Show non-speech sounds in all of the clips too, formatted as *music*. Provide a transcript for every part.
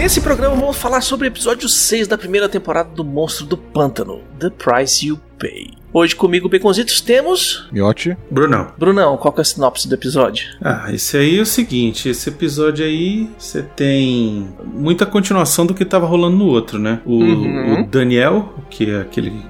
Nesse programa vamos falar sobre o episódio 6 da primeira temporada do Monstro do Pântano, The Price You Pay. Hoje comigo, Baconzitos, temos... Miote. Brunão. Brunão, qual que é a sinopse do episódio? Ah, esse aí é o seguinte, esse episódio aí você tem muita continuação do que tava rolando no outro, né? O, Uhum. o Daniel, que é aquele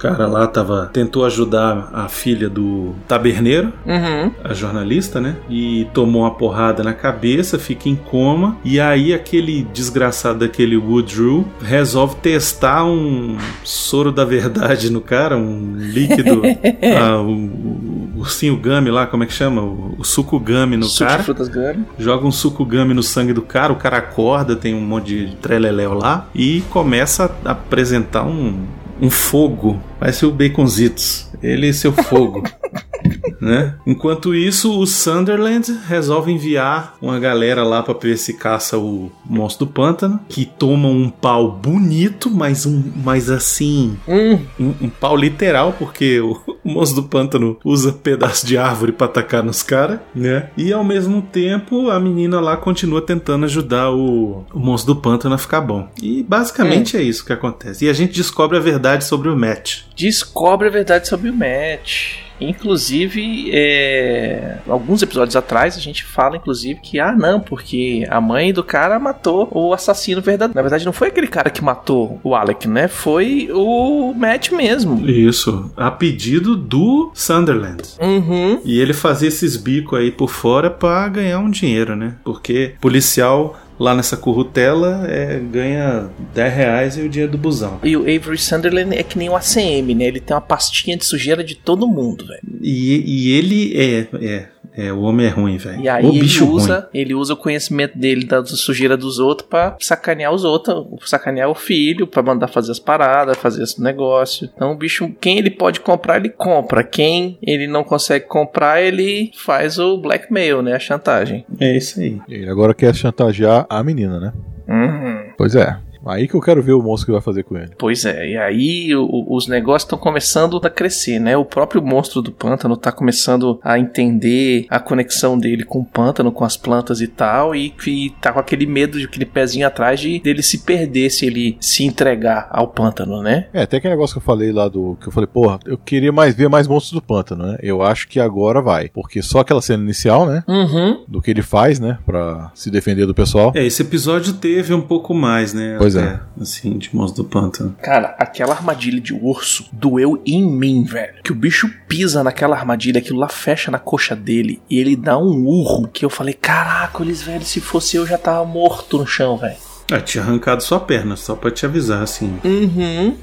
cara lá, tava tentou ajudar a filha do taberneiro, Uhum. a jornalista, né? E tomou uma porrada na cabeça, fica em coma. E aí aquele desgraçado daquele Woodrow resolve testar um soro da verdade no cara, um líquido, *laughs* ah, o, o ursinho gummy lá, como é que chama? O, o suco gummy no Suco de cara. frutas gummy. Joga um suco gummy no sangue do cara, o cara acorda, tem um monte de treleléu lá e começa a apresentar um, um fogo. Parece o Baconzitos. Ele e seu fogo. *laughs* *laughs* né? Enquanto isso, o Sunderland resolve enviar uma galera lá pra ver se caça o monstro do pântano, que toma um pau bonito, mas um, mas assim, Hum, um, um pau literal, porque o, *laughs* o monstro do pântano usa pedaço de árvore pra atacar nos caras, né? E ao mesmo tempo, a menina lá continua tentando ajudar o, o monstro do pântano a ficar bom. E basicamente é isso que acontece. E a gente descobre a verdade sobre o Matt. descobre a verdade sobre o Matt. Inclusive, é, alguns episódios atrás a gente fala, inclusive, que ah, não, porque a mãe do cara matou o assassino verdadeiro. Na verdade, não foi aquele cara que matou o Alec, né? Foi o Matt mesmo. Isso, a pedido do Sunderland. Uhum. E ele fazia esses bicos aí por fora pra ganhar um dinheiro, né? Porque policial lá nessa currutela é, ganha 10 reais e o dinheiro do busão. E o Avery Sunderland é que nem o ACM, né? Ele tem uma pastinha de sujeira de todo mundo, velho. E, e ele é, é, é, o homem é ruim, velho. E aí O ele bicho usa, ruim. ele usa o conhecimento dele da sujeira dos outros pra sacanear os outros, sacanear o filho, pra mandar fazer as paradas, fazer esse negócio. Então o bicho, quem ele pode comprar, ele compra. Quem ele não consegue comprar, ele faz o blackmail, né? A chantagem. É isso aí. Ele agora quer chantagear a menina, né? Uhum. Pois é. Aí que eu quero ver o monstro que vai fazer com ele. Pois é, e aí o- os negócios estão começando a crescer, né? O próprio monstro do pântano tá começando a entender a conexão dele com o pântano, com as plantas e tal, e que tá com aquele medo de aquele pezinho atrás de dele se perder se ele se entregar ao pântano, né? É, até aquele negócio que eu falei lá do. Que eu falei, porra, eu queria mais ver mais monstros do pântano, né? Eu acho que agora vai. Porque só aquela cena inicial, né? Uhum. Do que ele faz, né? Pra se defender do pessoal. É, esse episódio teve um pouco mais, né? Pois até, é. Assim, de monstro do pântano. Cara, aquela armadilha de urso doeu em mim, velho. Que o bicho pisa naquela armadilha, aquilo lá fecha na coxa dele e ele dá um urro que eu falei: Caraca, eles, velho, se fosse eu já tava morto no chão, velho. Ah, tinha arrancado sua perna, só pra te avisar, assim, Uhum.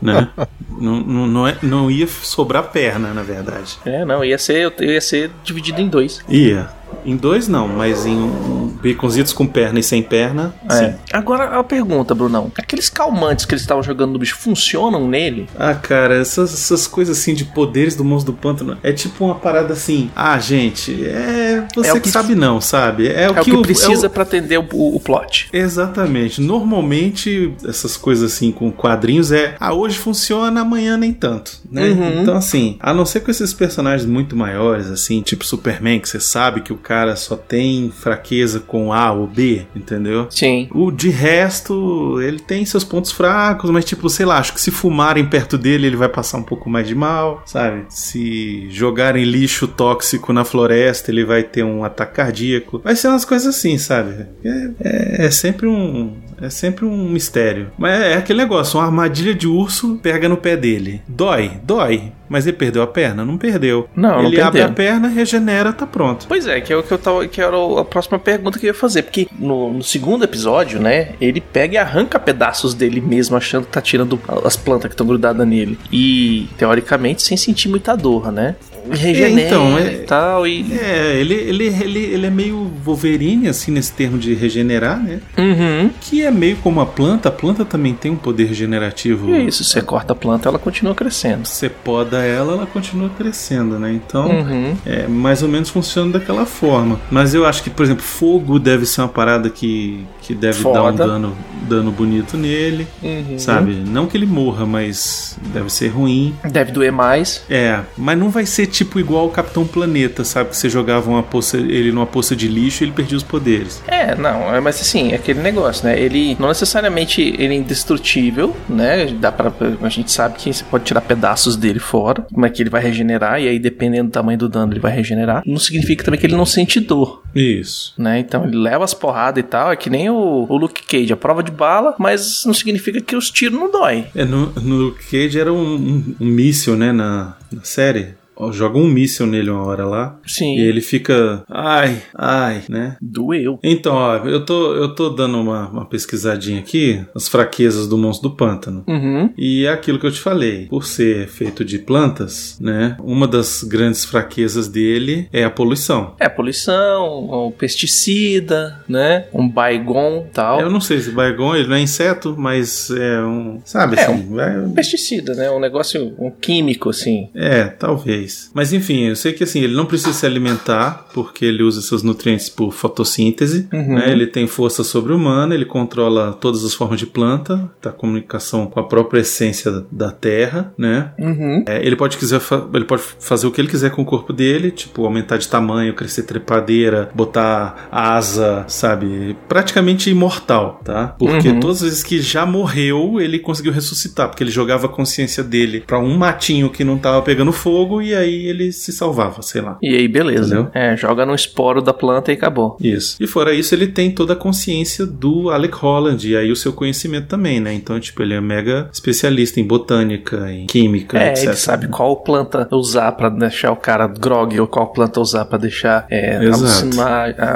né? não, não, não, é, não ia sobrar perna, na verdade. É, não, ia ser, eu ia ser dividido em dois. Ia. Em dois não, mas em um, baconzitos com perna e sem perna, sim. É. Agora a pergunta, Brunão: aqueles calmantes que eles estavam jogando no bicho funcionam nele? Ah, cara, essas, essas coisas assim de poderes do monstro do pântano é tipo uma parada assim. Ah, gente, é você É que, que- sabe não, sabe? É, É o que o- precisa é o- pra atender o, o, o plot. Exatamente. Normalmente essas coisas assim com quadrinhos é ah, hoje funciona, amanhã nem tanto, né? Uhum. Então assim, a não ser com esses personagens muito maiores assim, tipo Superman, que você sabe que o cara só tem fraqueza com A ou B, entendeu? Sim. O de resto, ele tem seus pontos fracos, mas tipo, sei lá, acho que se fumarem perto dele, ele vai passar um pouco mais de mal, sabe? Se jogarem lixo tóxico na floresta, ele vai ter um ataque cardíaco. Vai ser umas coisas assim, sabe? É, é- é sempre um. É sempre um mistério. Mas é aquele negócio, uma armadilha de urso pega no pé dele. Dói, dói. Mas ele perdeu a perna? Não perdeu. Não, não ele abre perdeu. a perna, regenera, tá pronto. Pois é, que é o que eu tava. Que era a próxima pergunta que eu ia fazer. Porque no, no segundo episódio, né? Ele pega e arranca pedaços dele mesmo, achando que tá tirando as plantas que estão grudadas nele. E, teoricamente, sem sentir muita dor, né? Regenera É, então, é- e tal. E... É, ele, ele, ele, ele é meio Wolverine, assim, nesse termo de regenerar, né? Uhum. Que é meio como a planta. A planta também tem um poder regenerativo. É isso, você corta a planta, ela continua crescendo. Você poda ela, ela continua crescendo, né? Então, Uhum. é, mais ou menos funciona daquela forma. Mas eu acho que, por exemplo, fogo deve ser uma parada que, que deve dar um Foda. dano, dano bonito nele, Uhum. sabe? Não que ele morra, mas deve ser ruim. Deve doer mais. É, mas não vai ser tipo igual o Capitão Planeta, sabe? Que você jogava uma poça, ele numa poça de lixo e ele perdia os poderes. É, não, é, mas assim, é aquele negócio, né? Ele não necessariamente ele é indestrutível, né? Dá para a gente sabe que você pode tirar pedaços dele fora, como é que ele vai regenerar e aí dependendo do tamanho do dano ele vai regenerar. Não significa também que ele não sente dor, Isso. né? Então ele leva as porradas e tal, é que nem o, o Luke Cage, a prova de bala, mas não significa que os tiros não dói. É, no, no Luke Cage era um, um, um míssil, né, na, na série. Joga um míssil nele uma hora lá. Sim. E ele fica. Ai, ai, né? Doeu. Então, ó, eu tô, eu tô dando uma, uma pesquisadinha aqui, as fraquezas do monstro do pântano. Uhum. E é aquilo que eu te falei, por ser feito de plantas, né? Uma das grandes fraquezas dele é a poluição. É, poluição, um pesticida, né? Um baigon tal. Eu não sei se Baigon ele não é inseto, mas é um. Sabe É, assim? é- Um pesticida, né? Um negócio, um químico, assim. É, talvez. Mas enfim, eu sei que assim, ele não precisa se alimentar, porque ele usa seus nutrientes por fotossíntese. Uhum. né? Ele tem força sobre-humana, ele controla todas as formas de planta, tá comunicação com a própria essência da terra, né? Uhum. É, ele pode quiser ele pode fazer o que ele quiser com o corpo dele, tipo aumentar de tamanho, crescer trepadeira, botar asa, sabe? Praticamente imortal, tá? Porque Uhum. todas as vezes que já morreu, ele conseguiu ressuscitar, porque ele jogava a consciência dele pra um matinho que não tava pegando fogo e aí ele se salvava, sei lá. E aí, beleza. Entendeu? É, joga no esporo da planta e acabou. Isso. E fora isso, ele tem toda a consciência do Alec Holland e aí o seu conhecimento também, né? Então, tipo, ele é mega especialista em botânica, em química, É, etc. ele sabe qual planta usar pra deixar o cara grog ou qual planta usar pra deixar é,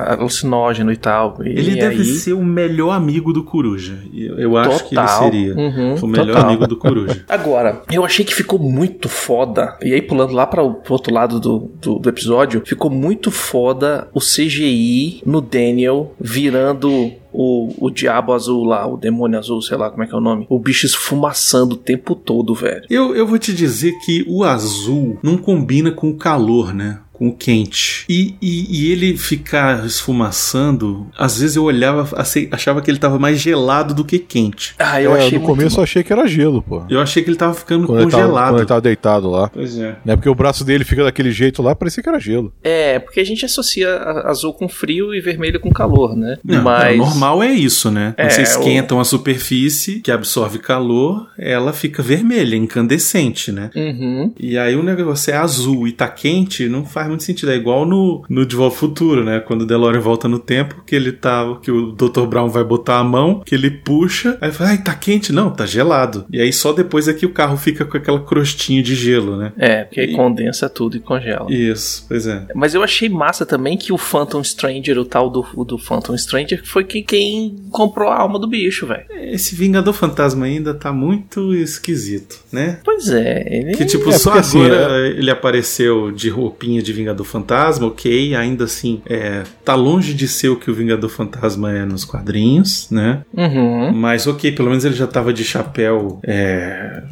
alucinógeno e tal. E Ele deve aí, ser o melhor amigo do Coruja. Eu, eu acho que ele seria Uhum, o melhor total. amigo do Coruja. *laughs* Agora, eu achei que ficou muito foda. E aí, pulando lá para o outro lado do, do, do episódio, ficou muito foda o CGI no Daniel virando o, o diabo azul lá, o demônio azul, sei lá como é que é o nome. O bicho esfumaçando o tempo todo, velho. Eu, eu vou te dizer que o azul não combina com o calor, né? Com o quente. E, e, e ele ficar esfumaçando, às vezes eu olhava, ace- achava que ele tava mais gelado do que quente. Ah, eu É, achei no começo eu achei que era gelo, pô. Eu achei que ele tava ficando Quando ele, tava, congelado. quando ele tava deitado lá. Pois é. Né? Porque o braço dele fica daquele jeito lá, parecia que era gelo. É, porque a gente associa azul com frio e vermelho com calor, né? Não, Mas. não, normal é isso, né? Quando É, você o- esquenta uma superfície que absorve calor, ela fica vermelha, incandescente, né? Uhum. E aí o negócio é azul e tá quente, não faz muito sentido. É igual no, no De Volta ao Futuro, né? Quando o DeLorean volta no tempo, que ele tá. que o Dr. Brown vai botar a mão, que ele puxa, aí fala, ai, tá quente? Não, tá gelado. E aí só depois é que o carro fica com aquela crostinha de gelo, né? É, porque E- condensa tudo e congela. Isso, pois é. Mas eu achei massa também que o Phantom Stranger, o tal do, do Phantom Stranger, foi quem, quem comprou a alma do bicho, velho. Esse Vingador Fantasma ainda tá muito esquisito, né? Pois é, ele. Que tipo, É, só assim, agora ele apareceu de roupinha de Vingador Fantasma, ok, ainda assim, é, tá longe de ser o que o Vingador Fantasma é nos quadrinhos, né? Uhum. Mas ok, pelo menos ele já tava de chapéu, é,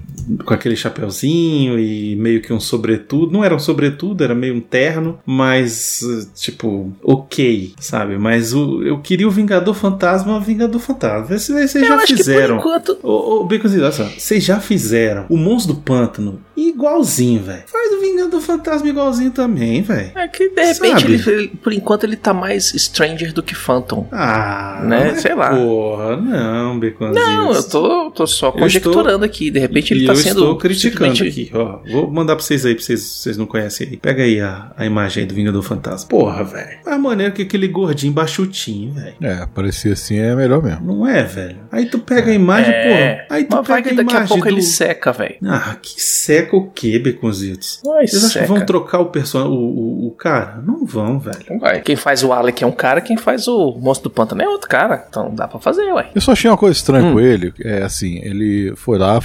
com aquele chapéuzinho e meio que um sobretudo. Não era um sobretudo, era meio um terno, mas tipo, ok, sabe? Mas o, eu queria o Vingador Fantasma, Vingador Fantasma. Vocês, já fizeram. enquanto. Ô, ô Baconzinho, olha só, vocês já fizeram o Monstro do Pântano igualzinho, velho. Faz o Vingador Fantasma igualzinho também, velho. É que de repente, ele, ele- por enquanto, ele tá mais Stranger do que Phantom. Ah, Né? Sei lá. Porra, não, Baconzinho. Não, eu tô, tô só conjecturando aqui. De repente ele tá sendo. estou criticando simplesmente- aqui, ó. Vou mandar pra vocês aí, pra vocês, vocês não conhecem aí. Pega aí a, a imagem aí do Vingador Fantasma. Porra, velho. A maneira que aquele gordinho baixutinho, velho. É, parecia assim é melhor mesmo. Não é, velho? Aí tu pega a imagem, É, porra. Aí tu mas vai pega que a daqui a imagem pouco do... ele seca, velho. Ah, que seca o quê, Beconzitos? Vocês acham que vão trocar o personagem, o, o, o cara? Não vão, velho. Não vai. Quem faz o Alec é um cara, quem faz o Monstro do Pântano é outro cara. Então dá pra fazer, ué. Eu só achei uma coisa estranha Hum. com ele. É assim, ele foi lá,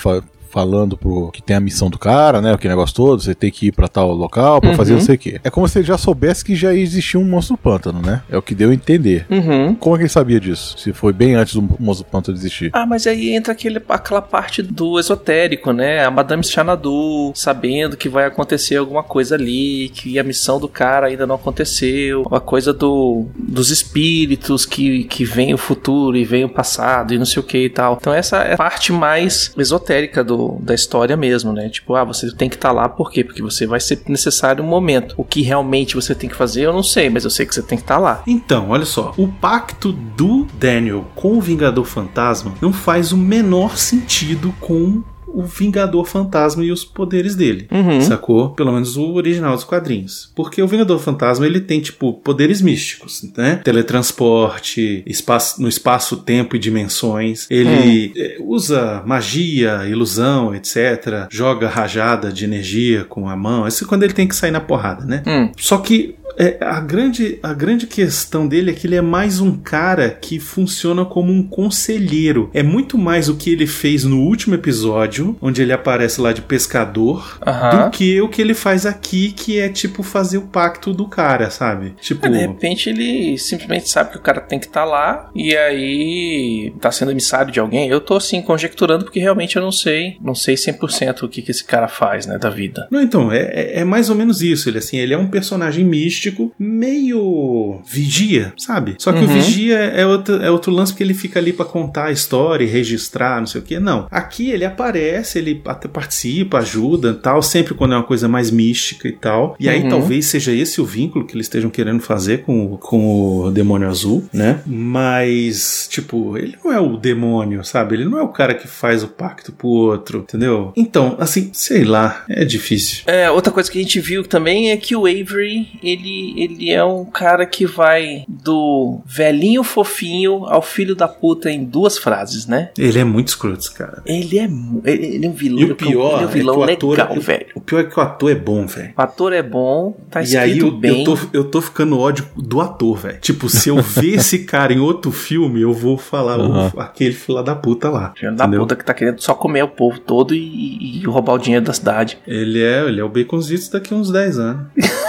falando pro que tem a missão do cara, né? Que negócio todo, você tem que ir pra tal local pra Uhum. fazer não sei o quê. É como se ele já soubesse que já existia um monstro do pântano, né? É o que deu a entender. Uhum. Como é que ele sabia disso? Se foi bem antes do monstro do pântano existir. Ah, mas aí entra aquele, aquela parte do esotérico, né? A Madame Xanadu sabendo que vai acontecer alguma coisa ali, que a missão do cara ainda não aconteceu, a coisa do, dos espíritos que, que vem o futuro e vem o passado e não sei o que e tal. Então essa é a parte mais esotérica do, da história mesmo, né? Tipo, ah, você tem que estar lá por quê? Porque você vai ser necessário um momento. O que realmente você tem que fazer, eu não sei, mas eu sei que você tem que estar lá. Então, olha só, o pacto do Daniel com o Vingador Fantasma não faz o menor sentido com o Vingador Fantasma e os poderes dele. Uhum. Sacou? Pelo menos o original dos quadrinhos. Porque o Vingador Fantasma ele tem, tipo, poderes místicos, né? Teletransporte, espaço, no espaço-tempo e dimensões. Ele eh, usa magia, ilusão, etc. Joga rajada de energia com a mão. Isso é quando ele tem que sair na porrada, né? Hum. Só que é, a, grande, a grande questão dele é que ele é mais um cara que funciona como um conselheiro. É muito mais o que ele fez no último episódio, onde ele aparece lá de pescador, do que o que ele faz aqui, que é tipo fazer o pacto do cara, sabe? Tipo. É, de repente ele simplesmente sabe que o cara tem que estar lá e aí tá sendo emissário de alguém. Eu tô assim conjecturando porque realmente eu não sei, não sei 100% o que, que esse cara faz, né, da vida. Não, então, é, é- é mais ou menos isso. Ele, assim, ele é um personagem místico, meio vigia, sabe? Só que o Uhum. vigia é outro, é outro lance porque ele fica ali pra contar a história e registrar, não sei o que. Não. Aqui ele aparece, ele até participa, ajuda tal, sempre quando é uma coisa mais mística e tal. E aí Uhum. talvez seja esse o vínculo que eles estejam querendo fazer com, o- com o demônio azul, né? Mas, tipo, ele não é o demônio, sabe? Ele não é o cara que faz o pacto pro outro, entendeu? Então, assim, sei lá, é difícil. É, outra coisa que a gente viu também é que o Avery, ele, ele é um cara que vai do velhinho fofinho ao filho da puta em duas frases, né? Ele é muito escroto, cara. Ele é, ele, é um vilão, E o pior é um vilão é que o ator, legal, velho. O pior é que o ator é bom, velho. O ator é bom, tá E escrito aí eu, bem. eu, tô, eu tô ficando ódio do ator, velho. Tipo, se eu ver *laughs* esse cara em outro filme, eu vou falar Aham. "Ô, aquele fila da puta lá. Filho da entendeu? puta que tá querendo só comer o povo todo e, e- e roubar o dinheiro da cidade. Ele é, ele é o Baconzitos daqui a uns 10 anos. *laughs*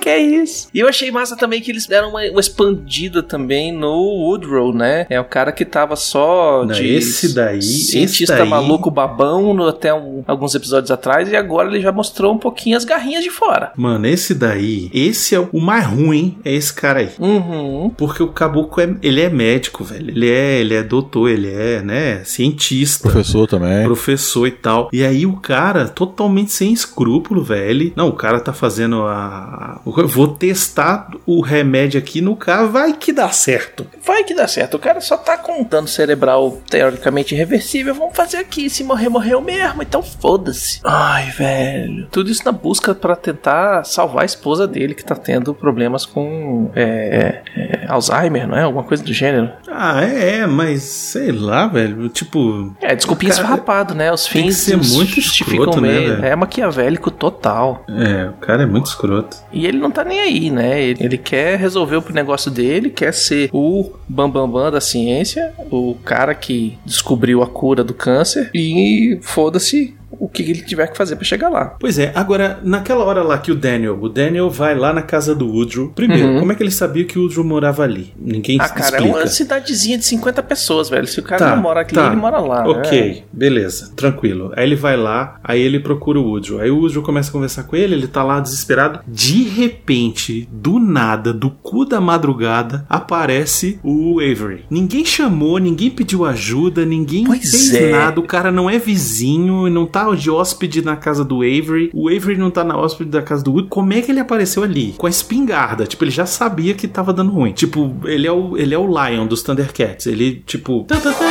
que é isso? E eu achei massa também que eles deram uma, uma expandida também no Woodrow, né? É o cara que tava só Não, de esse daí- cientista esse daí- maluco babão no- até um- alguns episódios atrás e agora ele já mostrou um pouquinho as garrinhas de fora. Mano, esse daí, esse é o mais ruim, é esse cara aí. Uhum. Porque o caboclo é, ele é médico, velho. Ele é, ele é doutor, ele é, né, cientista. Professor também. professor e tal. E aí o cara, totalmente sem escrúpulo, velho. Não, o cara tá fazendo a. Vou testar o remédio aqui no cara, vai que dá certo. Vai que dá certo. O cara só tá com dano cerebral teoricamente irreversível. Vamos fazer aqui. Se morrer, morreu mesmo. Então foda-se. Ai, velho. Tudo isso na busca pra tentar salvar a esposa dele que tá tendo problemas com é, é, Alzheimer, não é? Alguma coisa do gênero. Ah, é, é, mas sei lá, velho. Tipo. É, desculpinha Cara, esfarrapado, né? Os fins ser muito escroto, né, velho? é maquiavélico total. É, o cara é muito escroto. E ele não tá nem aí, né? Ele, ele quer resolver o negócio dele, quer ser o bambambam bam, bam da ciência, o cara que descobriu a cura do câncer e foda-se o que ele tiver que fazer pra chegar lá. Pois é, agora, naquela hora lá que o Daniel, o Daniel vai lá na casa do Woodrow. Primeiro, Uhum. como é que ele sabia que o Woodrow morava ali? Ninguém Ah, cara, é explica. uma cidadezinha de 50 pessoas, velho. Se o cara Tá, não mora aqui, tá. ele mora lá. Ok, né? beleza, tranquilo. Aí ele vai lá, aí ele procura o Woodrow. Aí o Woodrow começa a conversar com ele, ele tá lá desesperado. De repente, do nada, do cu da madrugada, aparece o Avery. Ninguém chamou, ninguém pediu ajuda, ninguém Pois fez é. nada. O cara não é vizinho, não tá de hóspede na casa do Avery. O Avery não tá na hóspede da casa do Woodrow. Como é que ele apareceu ali? Com a espingarda. Tipo, ele já sabia que tava dando ruim. Tipo, ele é o, ele é o Lion dos Thundercats. Ele, tipo. tá, tá, tá.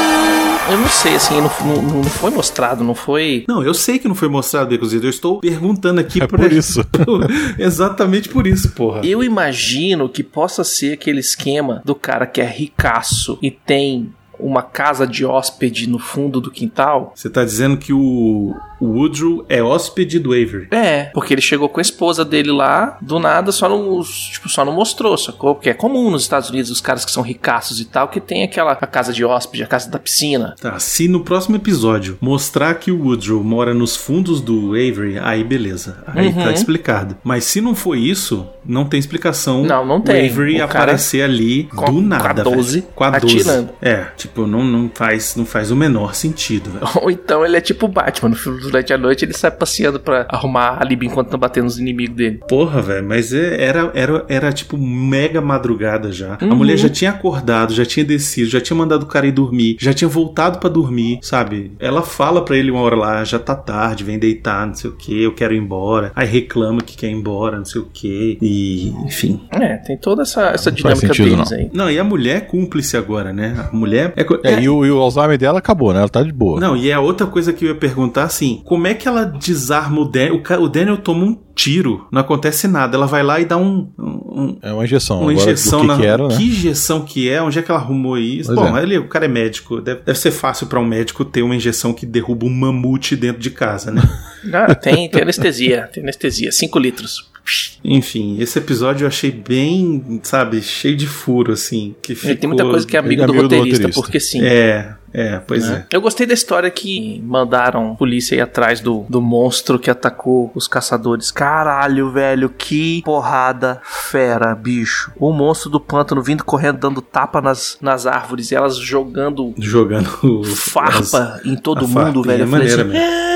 Eu não sei, assim, não, não, não foi mostrado, não foi. Não, eu sei que não foi mostrado, inclusive. Eu estou perguntando aqui É pra- por *laughs* isso. *laughs* Exatamente por isso, porra. Eu imagino que possa ser aquele esquema do cara que é ricaço e tem uma casa de hóspede no fundo do quintal. Você tá dizendo que o, o Woodrow é hóspede do Avery. É, porque ele chegou com a esposa dele lá, do nada, só não, tipo, só não mostrou, sacou? Porque é comum nos Estados Unidos, os caras que são ricaços e tal, que tem aquela a casa de hóspede, a casa da piscina. Tá, se no próximo episódio mostrar que o Woodrow mora nos fundos do Avery, aí beleza. Aí Uhum. tá explicado. Mas se não for isso, não tem explicação Não, não o tem. Avery O aparecer ali do com a nada. 12, velho. com a 12. atirando. É, tipo, não, não, faz, não faz o menor sentido, velho. Ou então ele é tipo o Batman, no filme durante a noite ele sai passeando pra arrumar alibi enquanto estão batendo os inimigos dele. Porra, velho, mas é- era, era, era tipo mega madrugada já. A Uhum. mulher já tinha acordado, já tinha descido, já tinha mandado o cara ir dormir, já tinha voltado pra dormir, sabe? Ela fala pra ele uma hora lá, já tá tarde, vem deitar, não sei o que, eu quero ir embora. Aí reclama que quer ir embora, não sei o que. E, enfim. É, tem toda essa, essa Não faz dinâmica sentido, deles não. aí. Não, e a mulher é cúmplice agora, né? A mulher é. É, é- e, o, e o Alzheimer dela acabou, né? Ela tá de boa. Não, e é outra coisa que eu ia perguntar assim: como é que ela desarma o Daniel? O, o Daniel toma um tiro, não acontece nada. Ela vai lá e dá um. um- É uma injeção. uma Agora, injeção que, na. que era, né? Que injeção que é? Onde é que ela arrumou isso? Pois Bom, é. ele, o cara é médico. Deve, deve ser fácil pra um médico ter uma injeção que derruba um mamute dentro de casa, né? *laughs* Ah, tem, tem anestesia, tem anestesia, 5 litros. Enfim, esse episódio eu achei bem, sabe, cheio de furo, assim. Que ficou... Tem muita coisa que é amigo, é do, amigo do roteirista, roteirista. porque sim. É, é, pois né? é. Eu gostei da história que mandaram polícia ir atrás do, do monstro que atacou os caçadores. Caralho, velho, que porrada fera, bicho. O monstro do pântano vindo correndo, dando tapa nas, nas árvores e elas jogando Jogando farpa em todo mundo, farpinha velho. É maneira assim, mesmo. "É,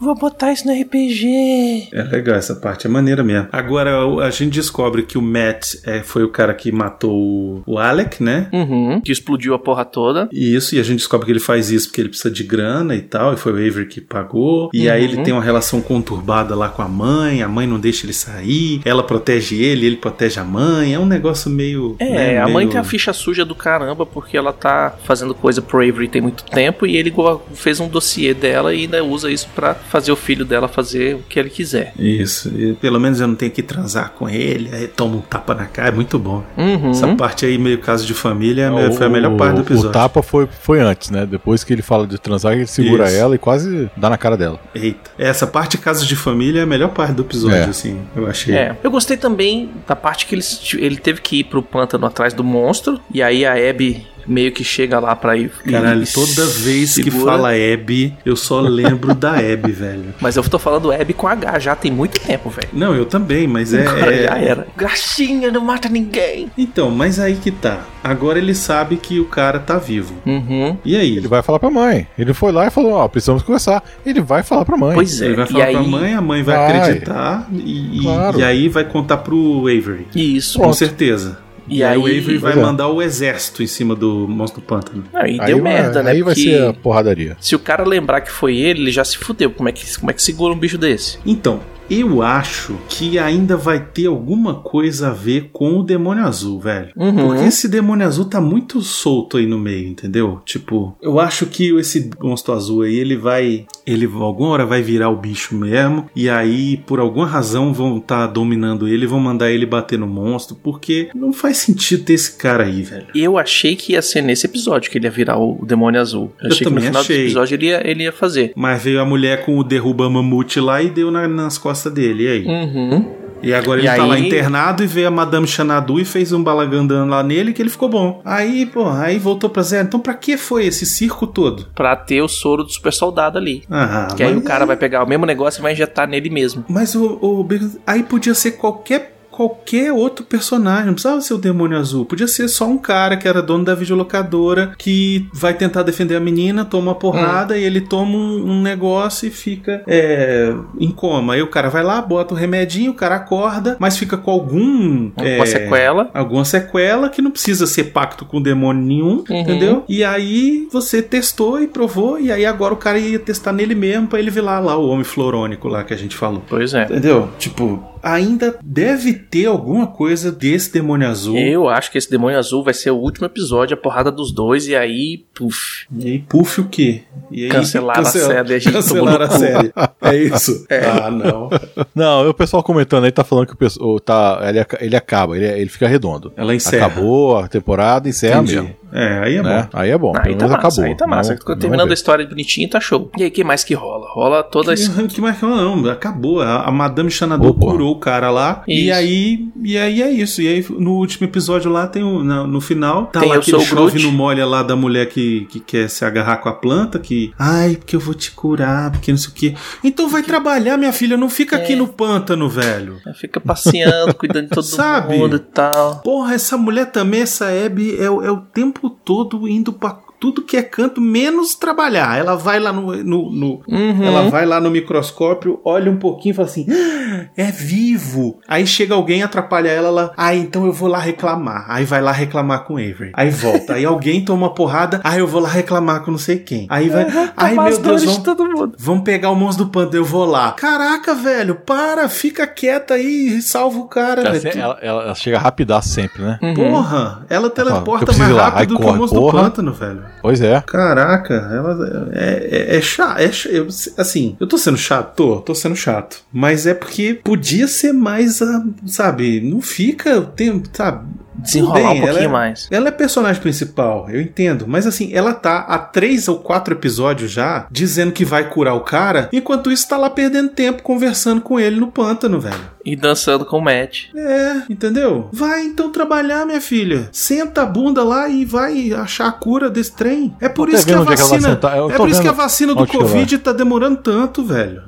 vou botar isso no RPG. É legal, essa parte é maneira mesmo. Agora, a gente descobre que o Matt é, foi o cara que matou o, Alec, né? Uhum, que explodiu a porra toda. Isso, e a gente descobre que ele faz isso porque ele precisa de grana e tal, e foi o Avery que pagou. E aí Uhum. ele tem uma relação conturbada lá com a mãe, a mãe não deixa ele sair, ela protege ele, ele protege a mãe. É um negócio meio. É, né, a mãe meio- tem a ficha suja do caramba porque ela tá fazendo coisa pro Avery tem muito tempo e ele fez um dossiê dela e ainda usa isso pra fazer o filho dela fazer o que ele quiser. Isso, e pelo menos eu não tenho que transar com ele, aí toma um tapa na cara, é muito bom. Uhum. Essa parte aí, meio caso de família, é a- foi a melhor parte do O episódio. tapa foi, foi antes, né? Depois que ele fala de transar, ele segura Isso. ela e quase dá na cara dela. Eita. Essa parte casos de família é a melhor parte do episódio, É. assim, eu achei. É, eu gostei também da parte que eles, ele teve que ir pro pântano atrás do monstro e aí a Abby meio que chega lá pra ir. e- Caralho, e toda vez que segura. fala Abby, eu só lembro da Abby, velho. Mas eu tô falando Abby com H já tem muito tempo, velho. Não, eu também, mas é. Agora é- já era. Graxinha, não mata ninguém. Então, mas aí que tá. Agora ele sabe que o cara tá vivo. Uhum. E aí? Ele vai falar pra mãe. Ele foi lá e falou: Ó, precisamos conversar. Ele vai falar pra mãe. Pois é. Ele vai e falar aí, pra mãe, a mãe vai, Vai. acreditar e, e- Claro. e aí vai contar pro Avery. Isso. Com Pronto. certeza. E E, aí, o Avery vai é. mandar o exército em cima do monstro do pântano. Não, e Aí deu vai- merda, né? Aí vai ser a porradaria. se o cara lembrar que foi ele, ele já se fudeu. Como é que, como é que segura um bicho desse? Então, eu acho que ainda vai ter alguma coisa a ver com o demônio azul, velho. Uhum. Porque esse demônio azul tá muito solto aí no meio, entendeu? Tipo, eu acho que esse monstro azul aí, ele vai. Ele alguma hora vai virar o bicho mesmo. E aí, por alguma razão, vão estar dominando ele vão mandar ele bater no monstro. Porque não faz sentido ter esse cara aí, velho. Eu achei que ia ser nesse episódio que ele ia virar o demônio azul. Eu, Eu achei que no final achei. desse episódio ele ia, ele ia fazer. Mas veio a mulher com o derruba mamute lá e deu na- nas costas dele. E aí? Uhum. E agora E ele tá aí- lá internado e veio a Madame Xanadu e fez um balagandã lá nele que ele ficou bom. Aí, pô, aí voltou pra zero. Então pra que foi esse circo todo? Pra ter o soro do super soldado ali. Ah, Que aí o cara vai pegar o mesmo negócio e vai injetar nele mesmo. Mas o, o aí podia ser qualquer qualquer outro personagem, não precisava ser o demônio azul, podia ser só um cara que era dono da videolocadora que vai tentar defender a menina, toma uma porrada e ele toma um, um negócio e fica é, em coma. Aí o cara vai lá, bota o remedinho, o cara acorda, mas fica com algum Com é, sequela. alguma sequela que não precisa ser pacto com demônio nenhum, Uhum. entendeu? E aí você testou e provou, e aí agora o cara ia testar nele mesmo pra ele ver lá, lá o homem florônico lá que a gente falou. Pois é. Entendeu? Tipo, ainda deve ter alguma coisa desse demônio azul. Eu acho que esse demônio azul vai ser o último episódio, a porrada dos dois, e aí, puf. E aí, puff o quê? E aí, Cancelaram a série, a gente Cancelaram a série. É isso? *laughs* Ah, não. Não, o pessoal comentando aí tá falando que o pessoal tá, ele, ele acaba, ele, ele fica redondo. Ela encerra. Acabou a temporada, encerra Entendi. mesmo. É, aí é né? bom. Aí é bom, pelo tá menos massa, acabou. aí tá massa. Não- Terminando a história bonitinho, tá show. E aí, que mais que rola? Rola toda a Que, que mais que não? Acabou. A, a Madame Xanadu Opa. curou o cara lá. E Isso. aí, e aí é isso. E aí, no último episódio lá, tem o, na- no final, tá Tem lá aquele chove no molha lá da mulher que, que quer se agarrar com a planta, que. Ai, porque eu vou te curar, porque não sei o quê. Então vai trabalhar, minha filha. Não fica aqui É. no pântano, velho. Fica passeando, cuidando de todo *laughs* Sabe? mundo e tal. Porra, essa mulher também, essa Abby, é, é o tempo todo indo pra tudo que é canto, menos trabalhar. Ela vai lá no. no- no- Uhum. Ela vai lá no microscópio, olha um pouquinho e fala assim: "Ah, é vivo. Aí chega alguém, atrapalha ela lá. Ah, então eu vou lá reclamar. Aí vai lá reclamar com o Avery. Aí volta. Aí alguém toma uma porrada. Ah, eu vou lá reclamar com não sei quem. Aí vai. Ai, Tomar meu Deus, vamos, de todo mundo. Vamos pegar o monstro do pântano, eu vou lá. Caraca, velho, para, fica quieta aí e salva o cara, Ela, velho. ela, ela- ela chega rapidaço sempre, né? Uhum. Porra, ela teleporta mais rápido que o monstro do porra. pântano, velho. Pois é. Caraca, ela é, é, é chato. É, eu- assim, eu tô sendo chato? Tô, tô sendo chato. Mas é porque podia ser mais, ah, sabe, não fica, tem, sabe. Desenrolar tudo um bem, pouquinho ela é- mais. Ela é personagem principal, eu entendo. Mas assim, ela tá há três ou quatro episódios já dizendo que vai curar o cara, enquanto isso tá lá perdendo tempo conversando com ele no pântano, velho. E dançando com o Matt. É, entendeu? Vai então trabalhar, minha filha. Senta a bunda lá e vai achar a cura desse trem. É por isso que a é vacina. É por isso que a vacina do Covid tá demorando tanto, velho.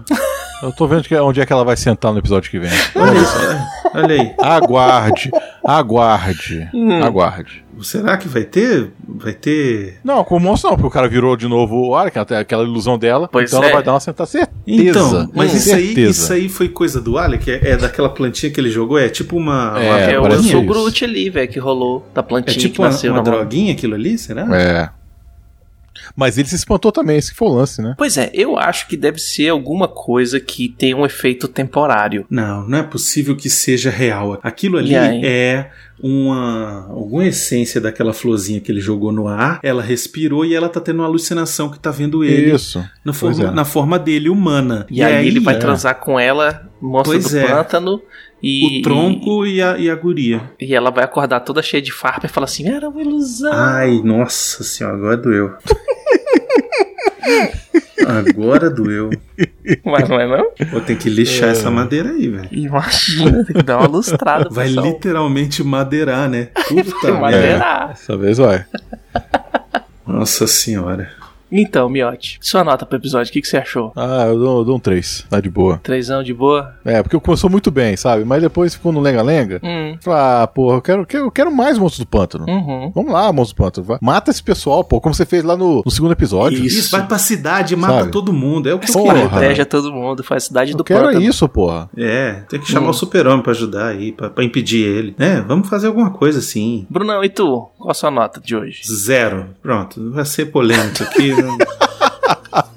Eu tô vendo que- onde é que ela vai sentar no episódio que vem. Olha isso, é. olha aí. Aguarde, aguarde, Hum. aguarde. Será que vai ter? Vai ter. Não, com o monstro não, porque o cara virou de novo o Ark, até aquela ilusão dela. Pois então é. ela vai dar uma sentada certeza. Então, mas Hum, isso aí, certeza. isso aí foi coisa do Alec? É, é daquela plantinha que ele jogou? É tipo uma. É, uma É, o Sou o. Groot ali, velho, que rolou da é plantinha tipo que uma, nasceu uma na mão. droguinha aquilo ali, será? É. Mas ele se espantou também, esse que foi o lance, né? Pois é, eu acho que deve ser alguma coisa que tem um efeito temporário. Não, não é possível que seja real. Aquilo ali E aí? é uma alguma essência daquela florzinha que ele jogou no ar. Ela respirou e ela tá tendo uma alucinação que tá vendo ele Isso. na forma, é. na forma dele humana. E, aí, ele vai é. transar com ela, monstro Pois do é. pântano, e. o tronco e a, e a guria. E ela vai acordar toda cheia de farpa e fala assim: era uma ilusão. Ai, nossa senhora, agora doeu. *laughs* Agora doeu. Mas não é não? Vou ter que lixar essa madeira aí, velho. Imagina, tem que dar uma lustrada. Vai pessoal. literalmente madeirar, né? *laughs* Puta merda. Madeirar. Dessa vez vai. Nossa senhora. Então, Miotti, sua nota pro episódio, o que, que você achou? Ah, eu dou, eu dou um 3. Tá de boa. Trêsão de boa? É, porque começou muito bem, sabe? Mas depois ficou no lenga-lenga. Hum. Falei, ah, porra, eu quero, quero, eu quero mais monstros do pântano. Uhum. Vamos lá, monstros do pântano. vai. Mata esse pessoal, pô, como você fez lá no, no segundo episódio. Isso. Isso, vai pra cidade e mata Sabe? todo mundo. É o que eu Porra. queria. Protege todo mundo, faz cidade Eu do quero pântano. isso, porra. É, tem que chamar Hum. o super-homem pra ajudar aí, pra, pra impedir ele. É, vamos fazer alguma coisa assim. Brunão, e tu? Qual a sua nota de hoje? Zero. Pronto, vai ser polêmico aqui. *laughs*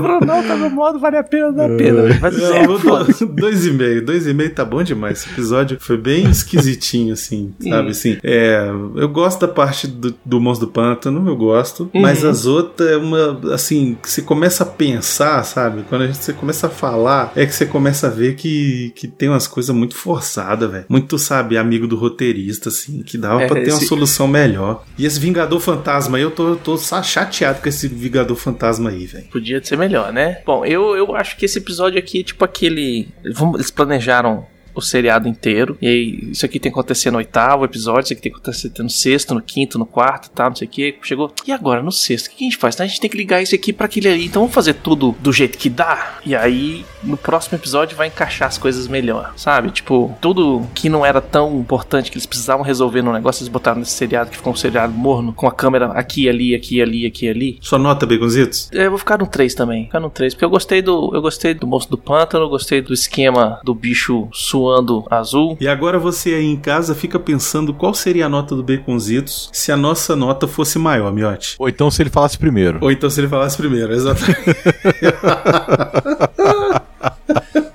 não- Brunão tá no modo vale a pena, dá pena. Vai Não, ser vou dar dois e meio. Dois e meio tá bom demais. Esse episódio foi bem esquisitinho, assim, sabe? Assim, é, eu gosto da parte do, do Monstro do Pântano, eu gosto. Uhum. Mas as outras é uma, assim, que você começa a pensar, sabe? Quando a gente, você começa a falar, é que você começa a ver que, que tem umas coisas muito forçadas, velho. Muito, sabe, amigo do roteirista, assim, que dava É, pra ter uma esse- solução melhor. E esse Vingador Fantasma aí, eu tô, tô chateado com esse Vingador Fantasma aí, velho. Podia ser melhor, né? Bom, eu, eu acho que esse episódio aqui é tipo aquele. Eles planejaram o seriado inteiro. E aí, isso aqui tem que acontecer no oitavo episódio, isso aqui tem que acontecer no sexto, no quinto, no quarto, tá? Não sei o que. Chegou. E agora, no sexto? O que a gente faz? Então, a gente tem que ligar isso aqui pra aquele ali. Então vamos fazer tudo do jeito que dá. E aí, no próximo episódio, vai encaixar as coisas melhor, sabe? Tipo, tudo que não era tão importante que eles precisavam resolver no negócio, eles botaram nesse seriado que ficou um seriado morno, com a câmera aqui, ali, aqui, ali, aqui, ali. Sua nota, Baconzitos? É, Eu vou ficar no 3 também. Ficar no 3. Porque eu gostei do. Eu gostei do monstro do pântano, gostei do esquema do bicho suando azul. E agora você aí em casa fica pensando qual seria a nota do Baconzitos se a nossa nota fosse maior, Miotti. Ou então se ele falasse primeiro. Ou então se ele falasse primeiro, exatamente. *laughs*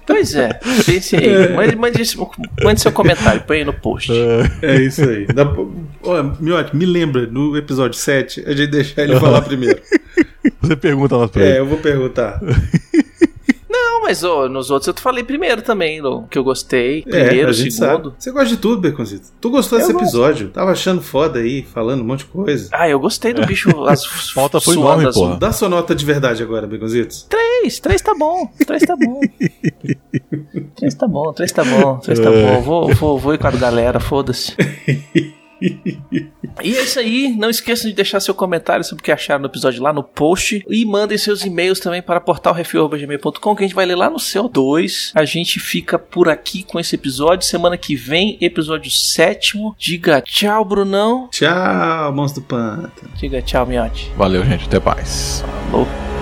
Pois é, pense aí. Mande, mande, mande seu comentário, põe aí no post. é isso aí. Ó, Miotti, me lembra, no episódio 7, a gente deixar ele falar *laughs* primeiro. Você pergunta lá pra É, ele. eu vou perguntar. *laughs* Mas ô, nos outros eu falei primeiro também, Lô, que eu gostei. É, Primeiro, gente segundo. sabe. Você gosta de tudo, Beconzito. Tu gostou desse Eu gosto. episódio? Tava achando foda aí, falando um monte de coisa. Ah, eu gostei do bicho. As *laughs* Falta foi enorme, porra. Dá sua nota de verdade agora, Beconzitos. Três, *laughs* três tá bom. Três tá bom. três tá bom, três tá bom, três tá bom. Vou, vou, vou ir com a galera, foda-se. *laughs* E é isso aí. Não esqueçam de deixar seu comentário sobre o que acharam no episódio lá no post. E mandem seus e-mails também para portalrefil.gmail.com que a gente vai ler lá no CO2. A gente fica por aqui com esse episódio. Semana que vem, episódio sétimo. Diga tchau, Brunão. Tchau, monstro do pântano. Diga tchau, Miote. Valeu, gente. Até mais. Falou.